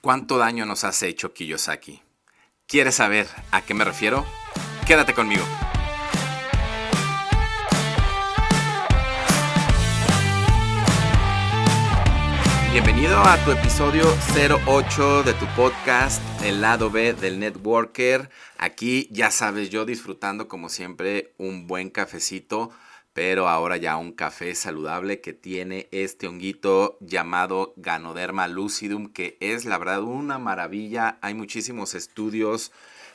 ¿Cuánto daño nos has hecho, Kiyosaki? ¿Quieres saber a qué me refiero? Quédate conmigo. Bienvenido a tu episodio 08 de tu podcast El lado B del Networker. Aquí ya sabes, yo disfrutando como siempre un buen cafecito pero ahora ya un café saludable que tiene este honguito llamado Ganoderma lucidum, que es la verdad una maravilla. Hay muchísimos estudios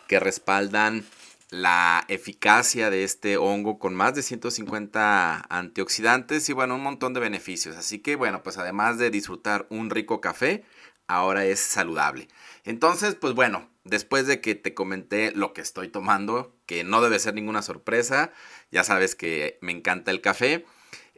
que respaldan la eficacia de este hongo con más de 150 antioxidantes y bueno, un montón de beneficios. Así que bueno, pues además de disfrutar un rico café, ahora es saludable. Entonces, pues bueno, después de que te comenté lo que estoy tomando, que no debe ser ninguna sorpresa, ya sabes que me encanta el café.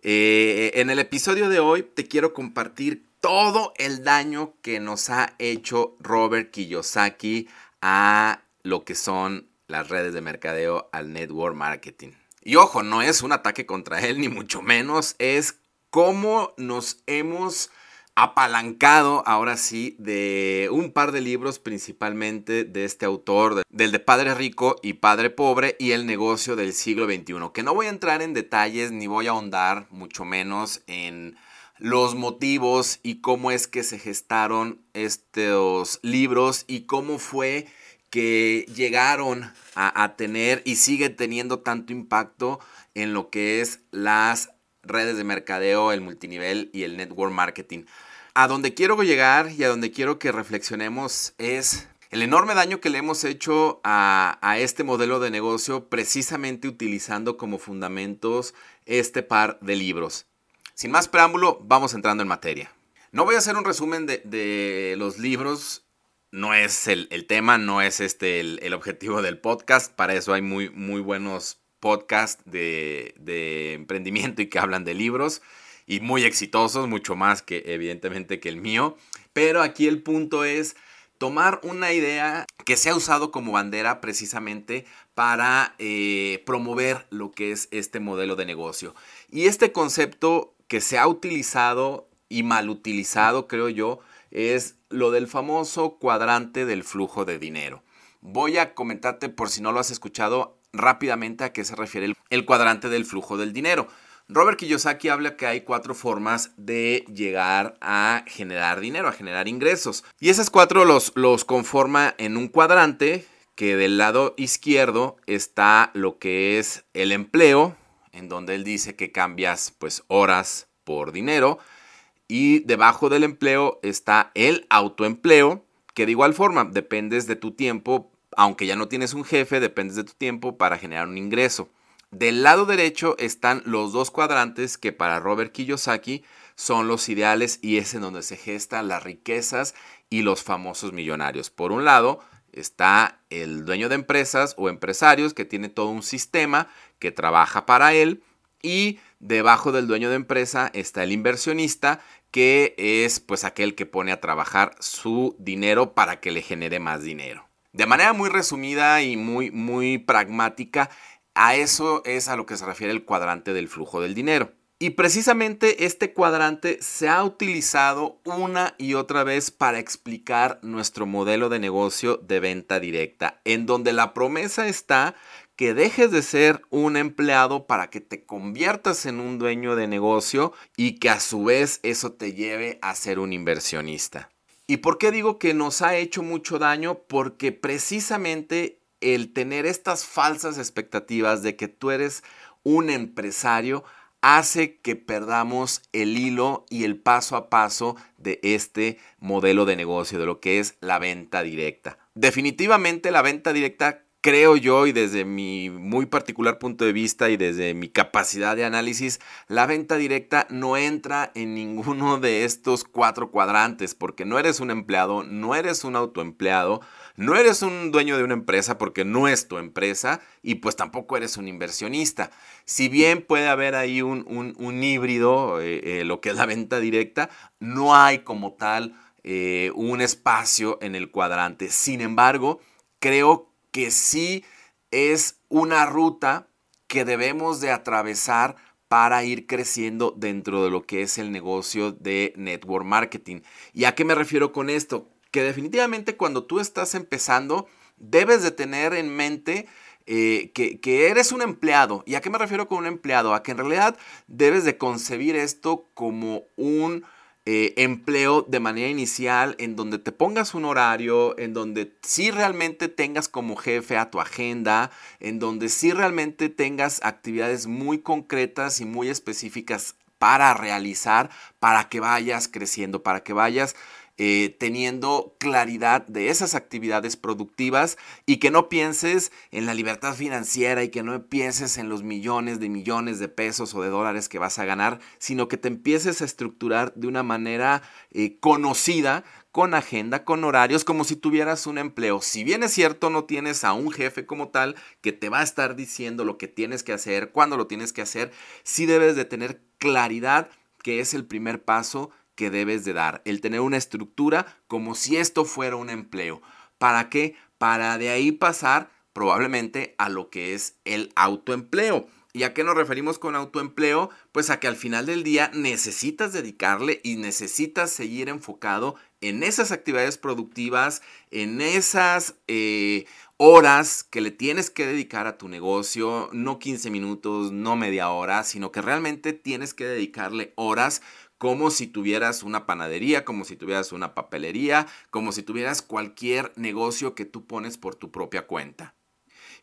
Eh, en el episodio de hoy te quiero compartir todo el daño que nos ha hecho Robert Kiyosaki a lo que son las redes de mercadeo, al network marketing. Y ojo, no es un ataque contra él, ni mucho menos, es cómo nos hemos apalancado ahora sí de un par de libros principalmente de este autor, del de Padre Rico y Padre Pobre y el negocio del siglo XXI, que no voy a entrar en detalles ni voy a ahondar mucho menos en los motivos y cómo es que se gestaron estos libros y cómo fue que llegaron a, a tener y sigue teniendo tanto impacto en lo que es las redes de mercadeo, el multinivel y el network marketing. A donde quiero llegar y a donde quiero que reflexionemos es el enorme daño que le hemos hecho a, este modelo de negocio precisamente utilizando como fundamentos este par de libros. Sin más preámbulo, vamos entrando en materia. No voy a hacer un resumen de, los libros, no es el, tema, no es este el, objetivo del podcast, para eso hay muy, muy buenos podcasts de emprendimiento y que hablan de libros y muy exitosos, mucho más que evidentemente que el mío. Pero aquí el punto es tomar una idea que se ha usado como bandera precisamente para eh, promover lo que es este modelo de negocio. Y este concepto que se ha utilizado y mal utilizado, creo yo, es lo del famoso cuadrante del flujo de dinero. Voy a comentarte por si no lo has escuchado rápidamente a qué se refiere el, cuadrante del flujo del dinero. Robert Kiyosaki habla que hay cuatro formas de llegar a generar dinero, a generar ingresos. Y esas cuatro los, los conforma en un cuadrante que del lado izquierdo está lo que es el empleo, en donde él dice que cambias pues horas por dinero. Y debajo del empleo está el autoempleo, que de igual forma dependes de tu tiempo, aunque ya no tienes un jefe, dependes de tu tiempo para generar un ingreso. Del lado derecho están los dos cuadrantes que para Robert Kiyosaki son los ideales y es en donde se gestan las riquezas y los famosos millonarios. Por un lado está el dueño de empresas o empresarios que tiene todo un sistema que trabaja para él y debajo del dueño de empresa está el inversionista que es pues aquel que pone a trabajar su dinero para que le genere más dinero. De manera muy resumida y muy muy pragmática, a eso es a lo que se refiere el cuadrante del flujo del dinero. Y precisamente este cuadrante se ha utilizado una y otra vez para explicar nuestro modelo de negocio de venta directa, en donde la promesa está que dejes de ser un empleado para que te conviertas en un dueño de negocio y que a su vez eso te lleve a ser un inversionista. ¿Y por qué digo que nos ha hecho mucho daño? Porque precisamente el tener estas falsas expectativas de que tú eres un empresario hace que perdamos el hilo y el paso a paso de este modelo de negocio, de lo que es la venta directa. Definitivamente la venta directa creo yo y desde mi muy particular punto de vista y desde mi capacidad de análisis, la venta directa no entra en ninguno de estos cuatro cuadrantes porque no eres un empleado, no eres un autoempleado, no eres un dueño de una empresa porque no es tu empresa y pues tampoco eres un inversionista. Si bien puede haber ahí un, híbrido, eh, eh, lo que es la venta directa, no hay como tal eh, un espacio en el cuadrante. Sin embargo, creo que sí es una ruta que debemos de atravesar para ir creciendo dentro de lo que es el negocio de network marketing. ¿Y a qué me refiero con esto? Que definitivamente cuando tú estás empezando, debes de tener en mente eh, que, eres un empleado. ¿Y a qué me refiero con un empleado? A que en realidad debes de concebir esto como un eh, empleo de manera inicial en donde te pongas un horario, en donde sí realmente tengas como jefe a tu agenda, en donde sí realmente tengas actividades muy concretas y muy específicas para realizar, para que vayas creciendo, para que vayas eh, teniendo claridad de esas actividades productivas y que no pienses en la libertad financiera y que no pienses en los millones de millones de pesos o de dólares que vas a ganar, sino que te empieces a estructurar de una manera eh, conocida con agenda, con horarios, como si tuvieras un empleo. Si bien es cierto, no tienes a un jefe como tal que te va a estar diciendo lo que tienes que hacer, cuándo lo tienes que hacer, sí debes de tener claridad que es el primer paso que debes de dar, el tener una estructura como si esto fuera un empleo. ¿Para qué? Para de ahí pasar probablemente a lo que es el autoempleo. ¿Y a qué nos referimos con autoempleo? Pues a que al final del día necesitas dedicarle y necesitas seguir enfocado en esas actividades productivas, en esas eh, horas que le tienes que dedicar a tu negocio, no 15 minutos, no media hora, sino que realmente tienes que dedicarle horas como si tuvieras una panadería, como si tuvieras una papelería, como si tuvieras cualquier negocio que tú pones por tu propia cuenta.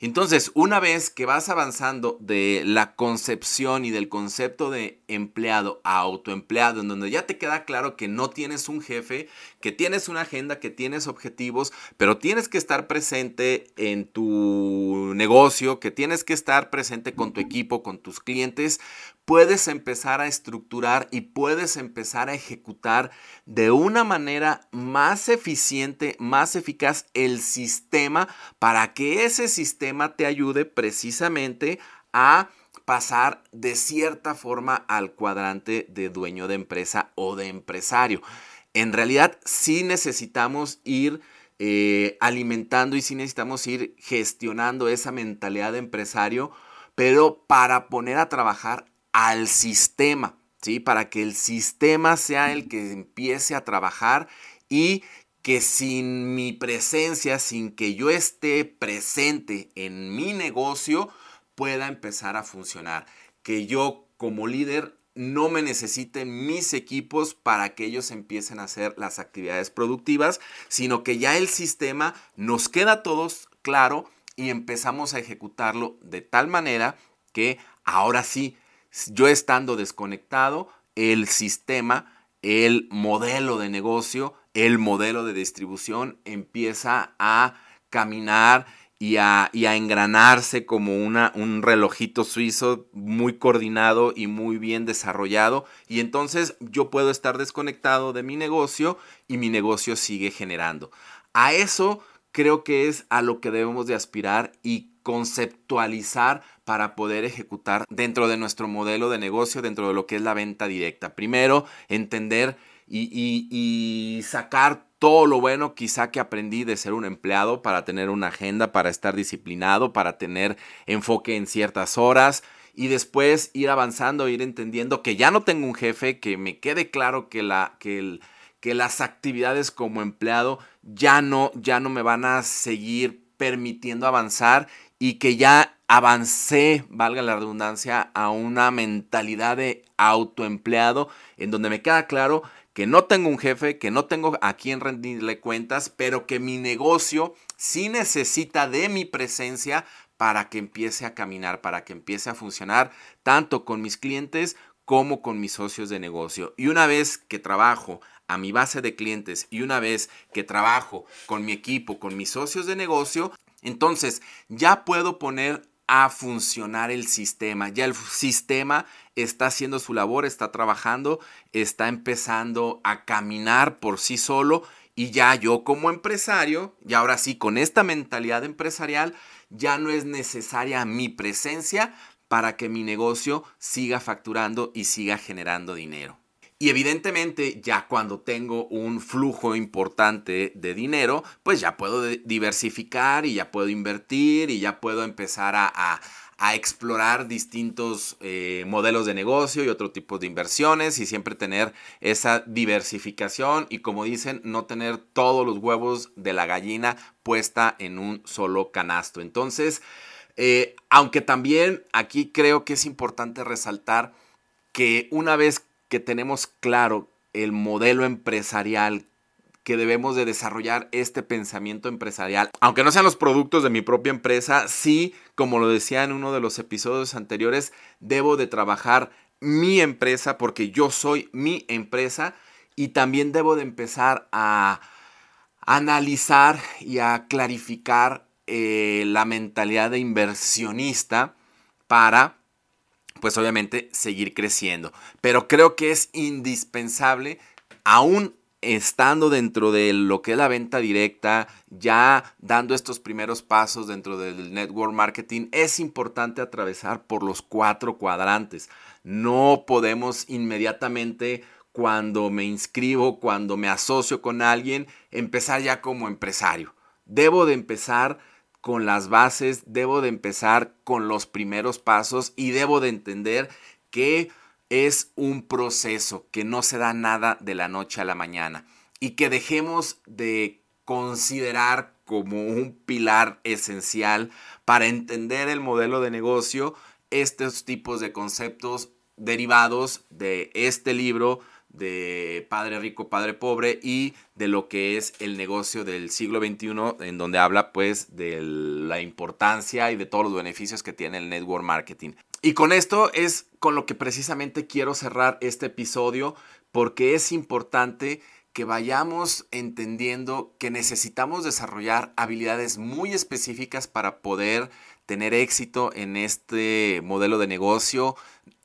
Entonces, una vez que vas avanzando de la concepción y del concepto de empleado a autoempleado, en donde ya te queda claro que no tienes un jefe, que tienes una agenda, que tienes objetivos, pero tienes que estar presente en tu negocio, que tienes que estar presente con tu equipo, con tus clientes, puedes empezar a estructurar y puedes empezar a ejecutar de una manera más eficiente, más eficaz el sistema para que ese sistema te ayude precisamente a pasar de cierta forma al cuadrante de dueño de empresa o de empresario. En realidad sí necesitamos ir eh, alimentando y sí necesitamos ir gestionando esa mentalidad de empresario, pero para poner a trabajar al sistema, ¿sí? Para que el sistema sea el que empiece a trabajar y que sin mi presencia, sin que yo esté presente en mi negocio, pueda empezar a funcionar. Que yo como líder no me necesiten mis equipos para que ellos empiecen a hacer las actividades productivas, sino que ya el sistema nos queda a todos claro y empezamos a ejecutarlo de tal manera que ahora sí yo estando desconectado, el sistema, el modelo de negocio, el modelo de distribución empieza a caminar y a, engranarse como una, un relojito suizo muy coordinado y muy bien desarrollado. Y entonces yo puedo estar desconectado de mi negocio y mi negocio sigue generando. A eso creo que es a lo que debemos de aspirar y conceptualizar para poder ejecutar dentro de nuestro modelo de negocio, dentro de lo que es la venta directa. Primero, entender y, sacar todo lo bueno quizá que aprendí de ser un empleado para tener una agenda, para estar disciplinado, para tener enfoque en ciertas horas y después ir avanzando, ir entendiendo que ya no tengo un jefe, que me quede claro que, que las actividades como empleado ya no, ya no me van a seguir permitiendo avanzar y que ya avancé, valga la redundancia, a una mentalidad de autoempleado en donde me queda claro que no tengo un jefe, que no tengo a quien rendirle cuentas, pero que mi negocio sí necesita de mi presencia para que empiece a caminar, para que empiece a funcionar tanto con mis clientes como con mis socios de negocio. Y una vez que trabajo a mi base de clientes y una vez que trabajo con mi equipo, con mis socios de negocio, entonces, ya puedo poner a funcionar el sistema. Ya el sistema está haciendo su labor, está trabajando, está empezando a caminar por sí solo y ya yo como empresario, y ahora sí con esta mentalidad empresarial, ya no es necesaria mi presencia para que mi negocio siga facturando y siga generando dinero. Y evidentemente ya cuando tengo un flujo importante de dinero, pues ya puedo diversificar y ya puedo invertir y ya puedo empezar a, a explorar distintos eh, modelos de negocio y otro tipo de inversiones y siempre tener esa diversificación y como dicen, no tener todos los huevos de la gallina puesta en un solo canasto. Entonces, eh, aunque también aquí creo que es importante resaltar que una vez que tenemos claro el modelo empresarial que debemos de desarrollar este pensamiento empresarial. Aunque no sean los productos de mi propia empresa, sí, como lo decía en uno de los episodios anteriores, debo de trabajar mi empresa porque yo soy mi empresa y también debo de empezar a analizar y a clarificar eh, la mentalidad de inversionista para pues obviamente seguir creciendo. Pero creo que es indispensable aún estando dentro de lo que es la venta directa, ya dando estos primeros pasos dentro del network marketing, es importante atravesar por los cuatro cuadrantes. No podemos inmediatamente cuando me inscribo, cuando me asocio con alguien, empezar ya como empresario. Debo de empezar con las bases, debo de empezar con los primeros pasos y debo de entender que es un proceso que no se da nada de la noche a la mañana y que dejemos de considerar como un pilar esencial para entender el modelo de negocio estos tipos de conceptos derivados de este libro de Padre Rico, Padre Pobre y de lo que es el negocio del siglo XXI, en donde habla pues de la importancia y de todos los beneficios que tiene el network marketing. Y con esto es con lo que precisamente quiero cerrar este episodio porque es importante que vayamos entendiendo que necesitamos desarrollar habilidades muy específicas para poder tener éxito en este modelo de negocio.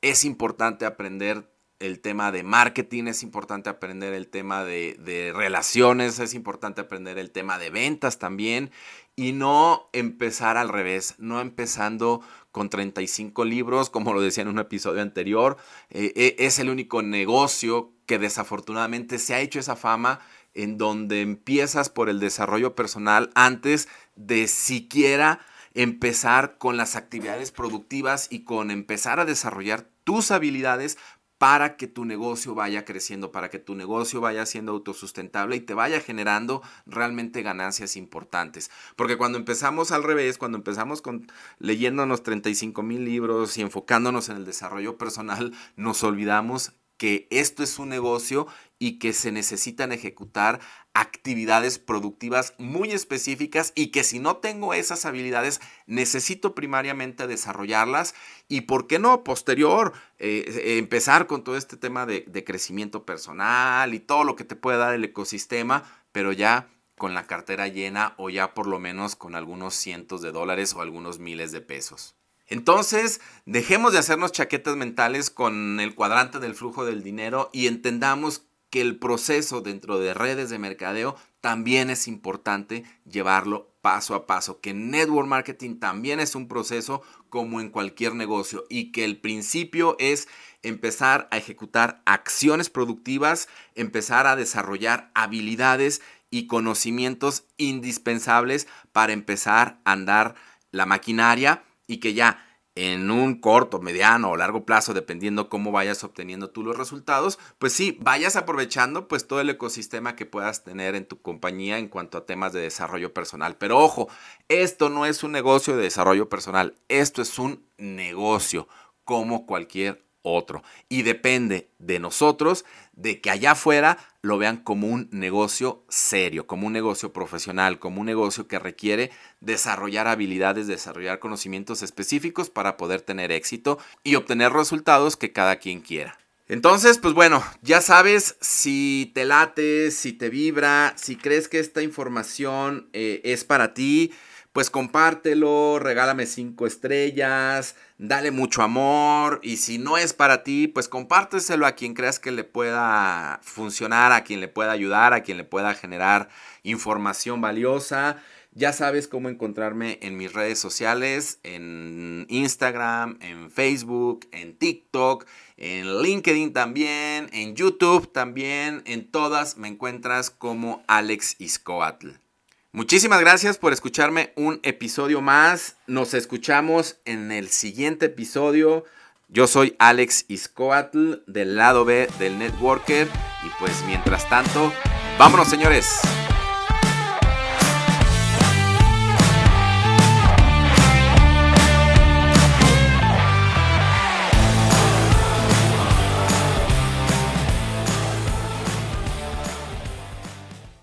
Es importante aprender el tema de marketing, es importante aprender el tema de, relaciones, es importante aprender el tema de ventas también y no empezar al revés, no empezando con 35 libros, como lo decía en un episodio anterior. Eh, eh, es el único negocio que desafortunadamente se ha hecho esa fama en donde empiezas por el desarrollo personal antes de siquiera empezar con las actividades productivas y con empezar a desarrollar tus habilidades para que tu negocio vaya creciendo, para que tu negocio vaya siendo autosustentable y te vaya generando realmente ganancias importantes. Porque cuando empezamos al revés, cuando empezamos con leyéndonos 35 mil libros y enfocándonos en el desarrollo personal, nos olvidamos que esto es un negocio y que se necesitan ejecutar actividades productivas muy específicas y que si no tengo esas habilidades necesito primariamente desarrollarlas y por qué no posterior eh, empezar con todo este tema de, de crecimiento personal y todo lo que te puede dar el ecosistema, pero ya con la cartera llena o ya por lo menos con algunos cientos de dólares o algunos miles de pesos. Entonces, dejemos de hacernos chaquetas mentales con el cuadrante del flujo del dinero y entendamos que el proceso dentro de redes de mercadeo también es importante llevarlo paso a paso, que network marketing también es un proceso como en cualquier negocio y que el principio es empezar a ejecutar acciones productivas, empezar a desarrollar habilidades y conocimientos indispensables para empezar a andar la maquinaria y que ya en un corto, mediano o largo plazo, dependiendo cómo vayas obteniendo tú los resultados, pues sí, vayas aprovechando pues todo el ecosistema que puedas tener en tu compañía en cuanto a temas de desarrollo personal. Pero ojo, esto no es un negocio de desarrollo personal, esto es un negocio como cualquier otro. Y depende de nosotros de que allá afuera lo vean como un negocio serio, como un negocio profesional, como un negocio que requiere desarrollar habilidades, desarrollar conocimientos específicos para poder tener éxito y obtener resultados que cada quien quiera. Entonces, pues bueno, ya sabes si te late, si te vibra, si crees que esta información eh, es para ti, pues compártelo, regálame cinco estrellas, dale mucho amor y si no es para ti, pues compárteselo a quien creas que le pueda funcionar, a quien le pueda ayudar, a quien le pueda generar información valiosa. Ya sabes cómo encontrarme en mis redes sociales, en Instagram, en Facebook, en TikTok, en LinkedIn también, en YouTube también, en todas me encuentras como Alex Iscoatl. Muchísimas gracias por escucharme un episodio más. Nos escuchamos en el siguiente episodio. Yo soy Alex Iscoatl del lado B del Networker. Y pues mientras tanto, vámonos señores.